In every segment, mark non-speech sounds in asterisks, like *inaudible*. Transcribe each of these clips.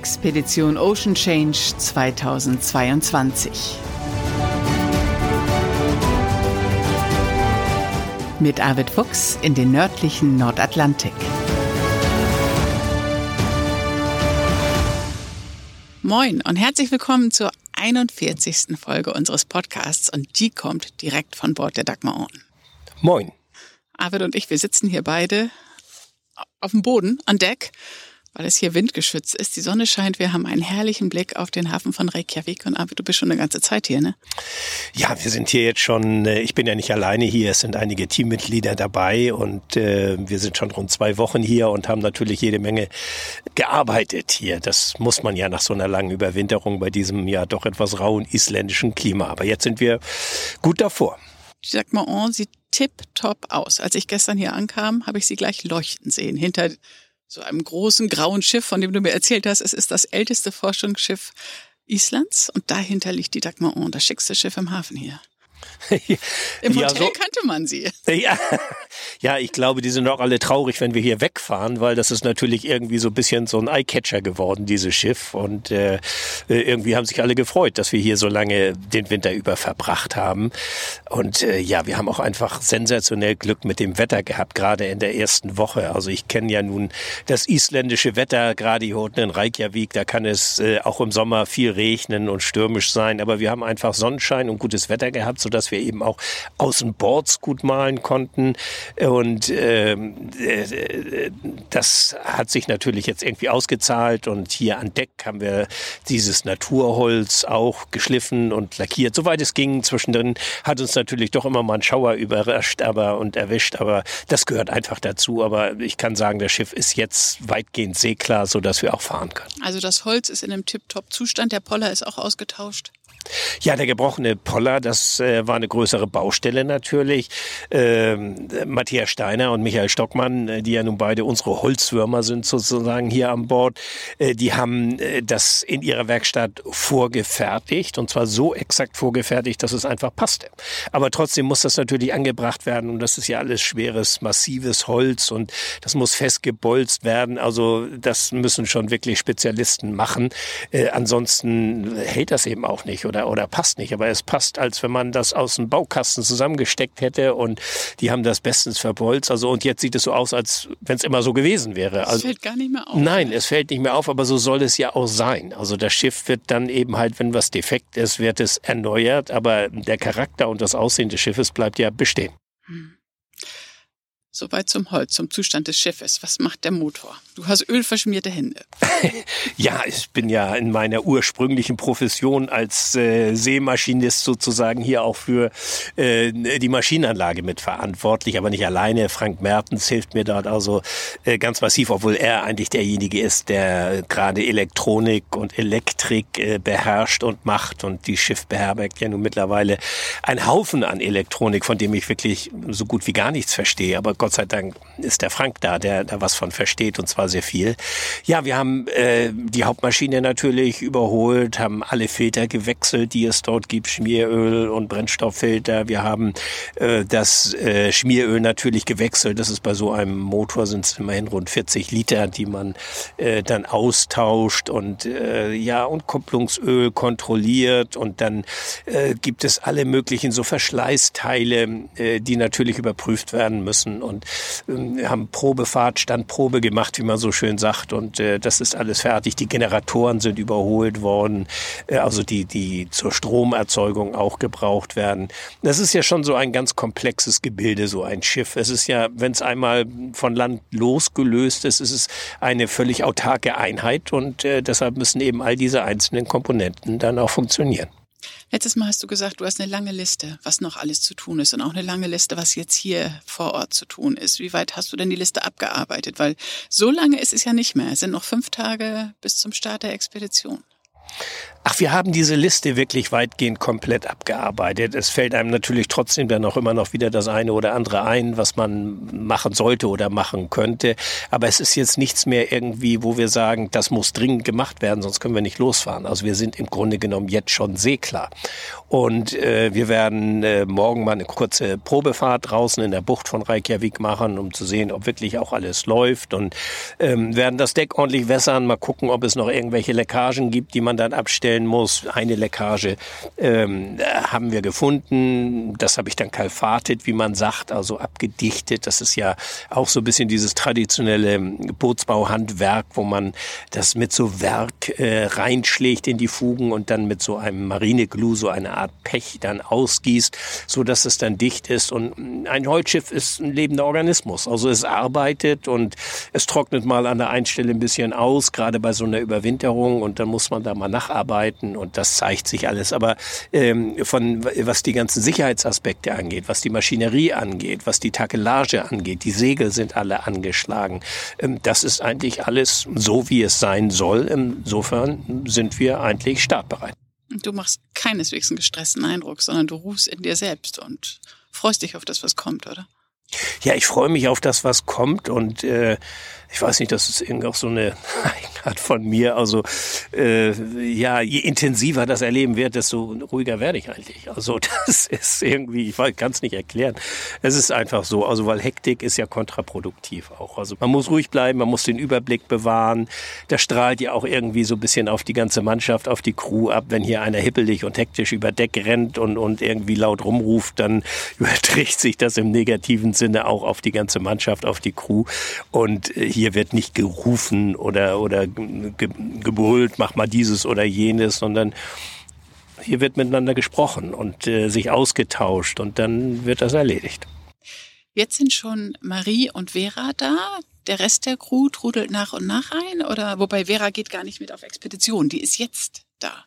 Expedition Ocean Change 2022. Mit Arvid Fuchs in den nördlichen Nordatlantik. Moin und herzlich willkommen zur 41. Folge unseres Podcasts und die kommt direkt von Bord der Dagmar Orn. Moin. Arvid und ich, wir sitzen hier beide auf dem Boden, an Deck weil es hier windgeschützt ist. Die Sonne scheint, wir haben einen herrlichen Blick auf den Hafen von Reykjavik und Arvid, du bist schon eine ganze Zeit hier, ne? Ja, wir sind hier jetzt schon, äh, ich bin ja nicht alleine hier, es sind einige Teammitglieder dabei und äh, wir sind schon rund zwei Wochen hier und haben natürlich jede Menge gearbeitet hier. Das muss man ja nach so einer langen Überwinterung bei diesem ja doch etwas rauen isländischen Klima. Aber jetzt sind wir gut davor. Jacques Mahon sieht tipptopp aus. Als ich gestern hier ankam, habe ich sie gleich leuchten sehen. Hinter so einem großen grauen Schiff, von dem du mir erzählt hast. Es ist das älteste Forschungsschiff Islands und dahinter liegt die Dagmar das schickste Schiff im Hafen hier. *laughs* Im Hotel ja, so, kannte man sie. *laughs* Ja, ja, ich glaube, die sind auch alle traurig, wenn wir hier wegfahren, weil das ist natürlich irgendwie so ein bisschen so ein Eyecatcher geworden, dieses Schiff. Und äh, irgendwie haben sich alle gefreut, dass wir hier so lange den Winter über verbracht haben. Und äh, ja, wir haben auch einfach sensationell Glück mit dem Wetter gehabt, gerade in der ersten Woche. Also ich kenne ja nun das isländische Wetter, gerade hier unten in Reykjavik, da kann es äh, auch im Sommer viel regnen und stürmisch sein. Aber wir haben einfach Sonnenschein und gutes Wetter gehabt, sodass wir eben auch Außenboards gut malen konnten. Und ähm, äh, das hat sich natürlich jetzt irgendwie ausgezahlt. Und hier an Deck haben wir dieses Naturholz auch geschliffen und lackiert, soweit es ging. Zwischendrin hat uns natürlich doch immer mal ein Schauer überrascht aber, und erwischt, aber das gehört einfach dazu. Aber ich kann sagen, das Schiff ist jetzt weitgehend seeklar, sodass wir auch fahren können. Also das Holz ist in einem Tip-Top-Zustand. Der Poller ist auch ausgetauscht. Ja, der gebrochene Poller, das äh, war eine größere Baustelle natürlich. Ähm, Matthias Steiner und Michael Stockmann, äh, die ja nun beide unsere Holzwürmer sind sozusagen hier an Bord, äh, die haben äh, das in ihrer Werkstatt vorgefertigt und zwar so exakt vorgefertigt, dass es einfach passte. Aber trotzdem muss das natürlich angebracht werden und das ist ja alles schweres, massives Holz und das muss festgebolzt werden. Also das müssen schon wirklich Spezialisten machen. Äh, ansonsten hält das eben auch nicht oder, oder passt nicht. Aber es passt, als wenn man das aus dem Baukasten zusammengesteckt hätte und die haben das bestens verbolzt. Also und jetzt sieht es so aus, als wenn es immer so gewesen wäre. Also, es fällt gar nicht mehr auf. Nein, es fällt nicht mehr auf, aber so soll es ja auch sein. Also das Schiff wird dann eben halt, wenn was defekt ist, wird es erneuert, aber der Charakter und das Aussehen des Schiffes bleibt ja bestehen. Hm. Soweit zum Holz, zum Zustand des Schiffes. Was macht der Motor? Du hast ölverschmierte Hände. *laughs* ja, ich bin ja in meiner ursprünglichen Profession als äh, Seemaschinist sozusagen hier auch für äh, die Maschinenanlage mitverantwortlich, aber nicht alleine. Frank Mertens hilft mir dort also äh, ganz massiv, obwohl er eigentlich derjenige ist, der gerade Elektronik und Elektrik äh, beherrscht und macht. Und die Schiff beherbergt ja nun mittlerweile einen Haufen an Elektronik, von dem ich wirklich so gut wie gar nichts verstehe. Aber Gott sei Dank ist der Frank da, der da was von versteht und zwar sehr viel. Ja, wir haben äh, die Hauptmaschine natürlich überholt, haben alle Filter gewechselt, die es dort gibt, Schmieröl und Brennstofffilter. Wir haben äh, das äh, Schmieröl natürlich gewechselt. Das ist bei so einem Motor sind es immerhin rund 40 Liter, die man äh, dann austauscht und äh, ja und Kupplungsöl kontrolliert und dann äh, gibt es alle möglichen so Verschleißteile, äh, die natürlich überprüft werden müssen und äh, haben Probefahrt, Standprobe gemacht, wie man so schön sagt. Und äh, das ist alles fertig. Die Generatoren sind überholt worden, äh, also die, die zur Stromerzeugung auch gebraucht werden. Das ist ja schon so ein ganz komplexes Gebilde, so ein Schiff. Es ist ja, wenn es einmal von Land losgelöst ist, ist es eine völlig autarke Einheit und äh, deshalb müssen eben all diese einzelnen Komponenten dann auch funktionieren. Letztes Mal hast du gesagt, du hast eine lange Liste, was noch alles zu tun ist und auch eine lange Liste, was jetzt hier vor Ort zu tun ist. Wie weit hast du denn die Liste abgearbeitet? Weil so lange ist es ja nicht mehr. Es sind noch fünf Tage bis zum Start der Expedition. Ach, wir haben diese Liste wirklich weitgehend komplett abgearbeitet. Es fällt einem natürlich trotzdem dann auch immer noch wieder das eine oder andere ein, was man machen sollte oder machen könnte. Aber es ist jetzt nichts mehr irgendwie, wo wir sagen, das muss dringend gemacht werden, sonst können wir nicht losfahren. Also wir sind im Grunde genommen jetzt schon seeklar. Und äh, wir werden äh, morgen mal eine kurze Probefahrt draußen in der Bucht von Reykjavik machen, um zu sehen, ob wirklich auch alles läuft. Und ähm, werden das Deck ordentlich wässern, mal gucken, ob es noch irgendwelche Leckagen gibt, die man dann abstellen muss. Eine Leckage ähm, haben wir gefunden. Das habe ich dann kalfatet, wie man sagt, also abgedichtet. Das ist ja auch so ein bisschen dieses traditionelle Bootsbauhandwerk, wo man das mit so Werk äh, reinschlägt in die Fugen und dann mit so einem Marineglu, so eine Art Pech dann ausgießt, so dass es dann dicht ist. Und ein Holzschiff ist ein lebender Organismus. Also es arbeitet und es trocknet mal an der einen Stelle ein bisschen aus, gerade bei so einer Überwinterung. Und dann muss man da mal nacharbeiten und das zeigt sich alles. Aber ähm, von was die ganzen Sicherheitsaspekte angeht, was die Maschinerie angeht, was die Takelage angeht, die Segel sind alle angeschlagen. Ähm, das ist eigentlich alles so, wie es sein soll. Insofern sind wir eigentlich startbereit. Du machst keineswegs einen gestressten Eindruck, sondern du ruhst in dir selbst und freust dich auf das, was kommt, oder? Ja, ich freue mich auf das, was kommt und äh, ich weiß nicht, das ist irgendwie auch so eine *laughs* Eigenart von mir. Also äh, ja, je intensiver das Erleben wird, desto ruhiger werde ich eigentlich. Also *laughs* das ist irgendwie, ich kann es nicht erklären. Es ist einfach so, also weil Hektik ist ja kontraproduktiv auch. Also man muss ruhig bleiben, man muss den Überblick bewahren. Das strahlt ja auch irgendwie so ein bisschen auf die ganze Mannschaft, auf die Crew ab. Wenn hier einer hippelig und hektisch über Deck rennt und, und irgendwie laut rumruft, dann *laughs* überträgt sich das im negativen Sinne auch auf die ganze Mannschaft, auf die Crew. Und äh, hier wird nicht gerufen oder, oder ge gebrüllt, mach mal dieses oder jenes, sondern hier wird miteinander gesprochen und äh, sich ausgetauscht und dann wird das erledigt. Jetzt sind schon Marie und Vera da. Der Rest der Crew trudelt nach und nach ein oder wobei Vera geht gar nicht mit auf Expedition, die ist jetzt da.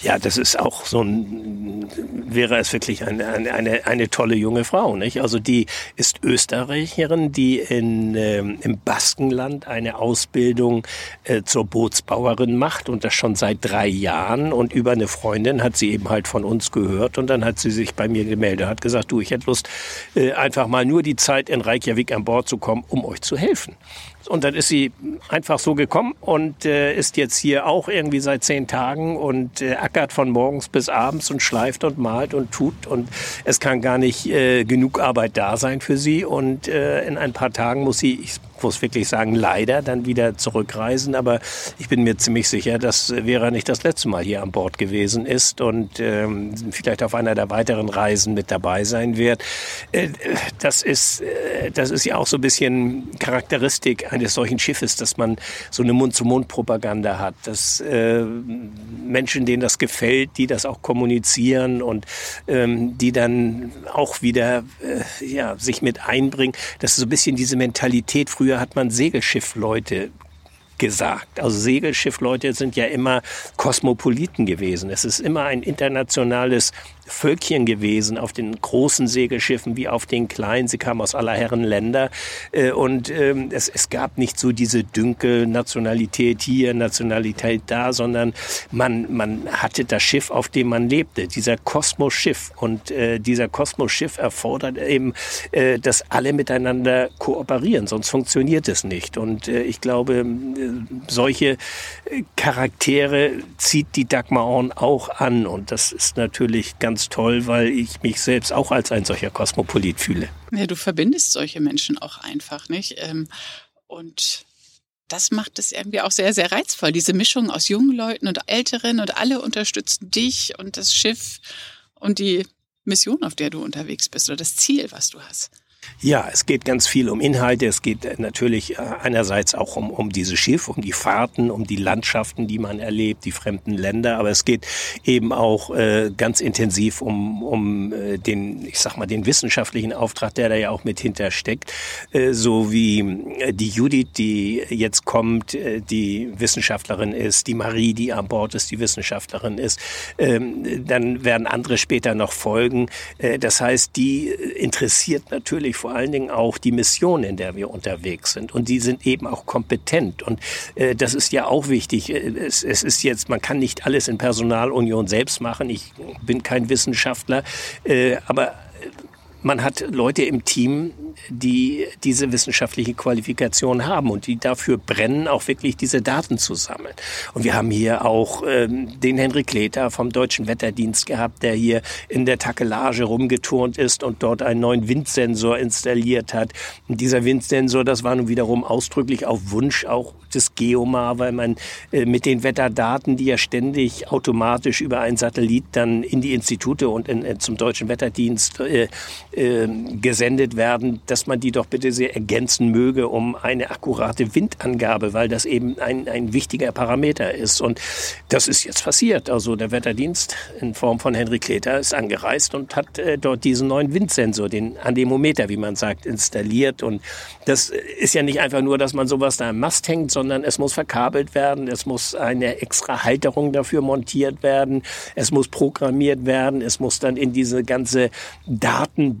Ja, das ist auch so ein, wäre es wirklich eine, eine, eine tolle junge Frau, nicht? Also die ist Österreicherin, die in, ähm, im Baskenland eine Ausbildung äh, zur Bootsbauerin macht und das schon seit drei Jahren und über eine Freundin hat sie eben halt von uns gehört und dann hat sie sich bei mir gemeldet, hat gesagt, du, ich hätte Lust, äh, einfach mal nur die Zeit in Reykjavik an Bord zu kommen, um euch zu helfen. Und dann ist sie einfach so gekommen und äh, ist jetzt hier auch irgendwie seit zehn Tagen und äh, ackert von morgens bis abends und schleift und malt und tut. Und es kann gar nicht äh, genug Arbeit da sein für sie. Und äh, in ein paar Tagen muss sie, ich muss wirklich sagen, leider dann wieder zurückreisen. Aber ich bin mir ziemlich sicher, dass Vera nicht das letzte Mal hier an Bord gewesen ist und ähm, vielleicht auf einer der weiteren Reisen mit dabei sein wird. Äh, das ist, äh, das ist ja auch so ein bisschen Charakteristik eines solchen Schiffes, dass man so eine Mund-zu-Mund-Propaganda hat, dass äh, Menschen, denen das gefällt, die das auch kommunizieren und ähm, die dann auch wieder äh, ja, sich mit einbringen. Das ist so ein bisschen diese Mentalität früher Früher hat man Segelschiffleute gesagt. Also Segelschiffleute sind ja immer Kosmopoliten gewesen. Es ist immer ein internationales Völkchen gewesen auf den großen Segelschiffen wie auf den kleinen. Sie kamen aus aller Herren Länder. Äh, und ähm, es, es gab nicht so diese Dünkel, Nationalität hier, Nationalität da, sondern man, man hatte das Schiff, auf dem man lebte, dieser Kosmosschiff. Und äh, dieser Kosmosschiff erfordert eben, äh, dass alle miteinander kooperieren, sonst funktioniert es nicht. Und ich glaube, solche Charaktere zieht die Dagmar Orn auch an. Und das ist natürlich ganz ganz toll, weil ich mich selbst auch als ein solcher Kosmopolit fühle. Ja, du verbindest solche Menschen auch einfach, nicht? Ähm, und das macht es irgendwie auch sehr, sehr reizvoll. Diese Mischung aus jungen Leuten und Älteren und alle unterstützen dich und das Schiff und die Mission, auf der du unterwegs bist oder das Ziel, was du hast. Ja, es geht ganz viel um Inhalte. Es geht natürlich äh, einerseits auch um, um dieses Schiff, um die Fahrten, um die Landschaften, die man erlebt, die fremden Länder. Aber es geht eben auch äh, ganz intensiv um, um äh, den, ich sag mal, den wissenschaftlichen Auftrag, der da ja auch mit hintersteckt. Äh, so wie äh, die Judith, die jetzt kommt, äh, die Wissenschaftlerin ist, die Marie, die an Bord ist, die Wissenschaftlerin ist. Ähm, dann werden andere später noch folgen. Äh, das heißt, die interessiert natürlich vor allen Dingen auch die Mission, in der wir unterwegs sind. Und die sind eben auch kompetent. Und äh, das ist ja auch wichtig. Äh, es, es ist jetzt, man kann nicht alles in Personalunion selbst machen. Ich bin kein Wissenschaftler, äh, aber man hat Leute im Team, die diese wissenschaftliche Qualifikation haben und die dafür brennen, auch wirklich diese Daten zu sammeln. Und wir haben hier auch ähm, den Henrik Kleter vom Deutschen Wetterdienst gehabt, der hier in der Takelage rumgeturnt ist und dort einen neuen Windsensor installiert hat. Und dieser Windsensor, das war nun wiederum ausdrücklich auf Wunsch auch des Geomar, weil man äh, mit den Wetterdaten, die ja ständig automatisch über einen Satellit dann in die Institute und in, in, zum Deutschen Wetterdienst äh, äh, gesendet werden, dass man die doch bitte sehr ergänzen möge um eine akkurate Windangabe, weil das eben ein, ein wichtiger Parameter ist. Und das ist jetzt passiert. Also der Wetterdienst in Form von Henry Kleter ist angereist und hat äh, dort diesen neuen Windsensor, den Anemometer, wie man sagt, installiert. Und das ist ja nicht einfach nur, dass man sowas da im Mast hängt, sondern es muss verkabelt werden, es muss eine extra Halterung dafür montiert werden, es muss programmiert werden, es muss dann in diese ganze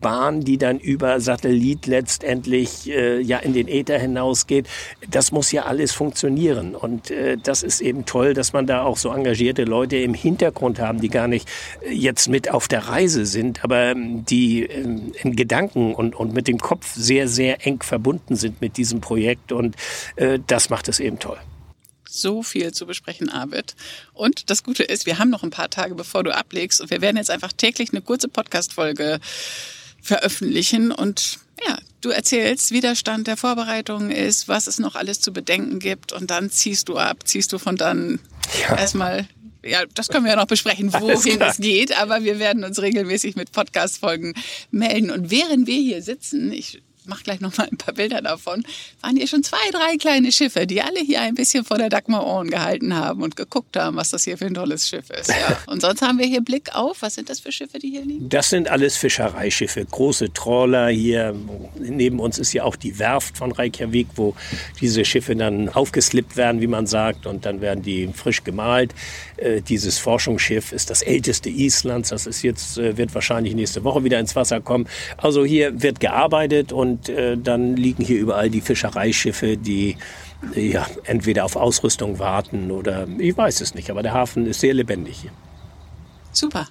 Datenbahn, die dann über Satellit letztendlich äh, ja in den Äther hinausgeht, das muss ja alles funktionieren. Und äh, das ist eben toll, dass man da auch so engagierte Leute im Hintergrund haben, die gar nicht äh, jetzt mit auf der Reise sind, aber ähm, die äh, in Gedanken und, und mit dem Kopf sehr, sehr eng verbunden sind mit diesem Projekt. Und äh, das macht es eben toll so viel zu besprechen, Arvid. Und das Gute ist, wir haben noch ein paar Tage, bevor du ablegst und wir werden jetzt einfach täglich eine kurze Podcast-Folge veröffentlichen und ja, du erzählst, wie der Stand der Vorbereitungen ist, was es noch alles zu bedenken gibt und dann ziehst du ab, ziehst du von dann ja. erstmal ja, das können wir ja noch besprechen, *laughs* wohin es geht, aber wir werden uns regelmäßig mit Podcast-Folgen melden. Und während wir hier sitzen, ich mache gleich noch mal ein paar Bilder davon, waren hier schon zwei, drei kleine Schiffe, die alle hier ein bisschen vor der Dagmar Ohren gehalten haben und geguckt haben, was das hier für ein tolles Schiff ist. Ja. *laughs* Und sonst haben wir hier Blick auf. Was sind das für Schiffe, die hier liegen? Das sind alles Fischereischiffe, große Trawler hier. Neben uns ist ja auch die Werft von Reykjavik, wo diese Schiffe dann aufgeslippt werden, wie man sagt, und dann werden die frisch gemalt. Äh, dieses Forschungsschiff ist das älteste Islands. Das ist jetzt, äh, wird wahrscheinlich nächste Woche wieder ins Wasser kommen. Also hier wird gearbeitet und und äh, dann liegen hier überall die Fischereischiffe, die ja, entweder auf Ausrüstung warten oder ich weiß es nicht, aber der Hafen ist sehr lebendig hier. Super.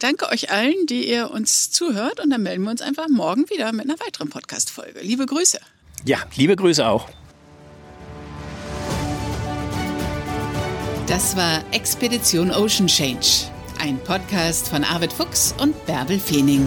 Danke euch allen, die ihr uns zuhört und dann melden wir uns einfach morgen wieder mit einer weiteren Podcast-Folge. Liebe Grüße. Ja, liebe Grüße auch. Das war Expedition Ocean Change, ein Podcast von Arvid Fuchs und Bärbel Feening.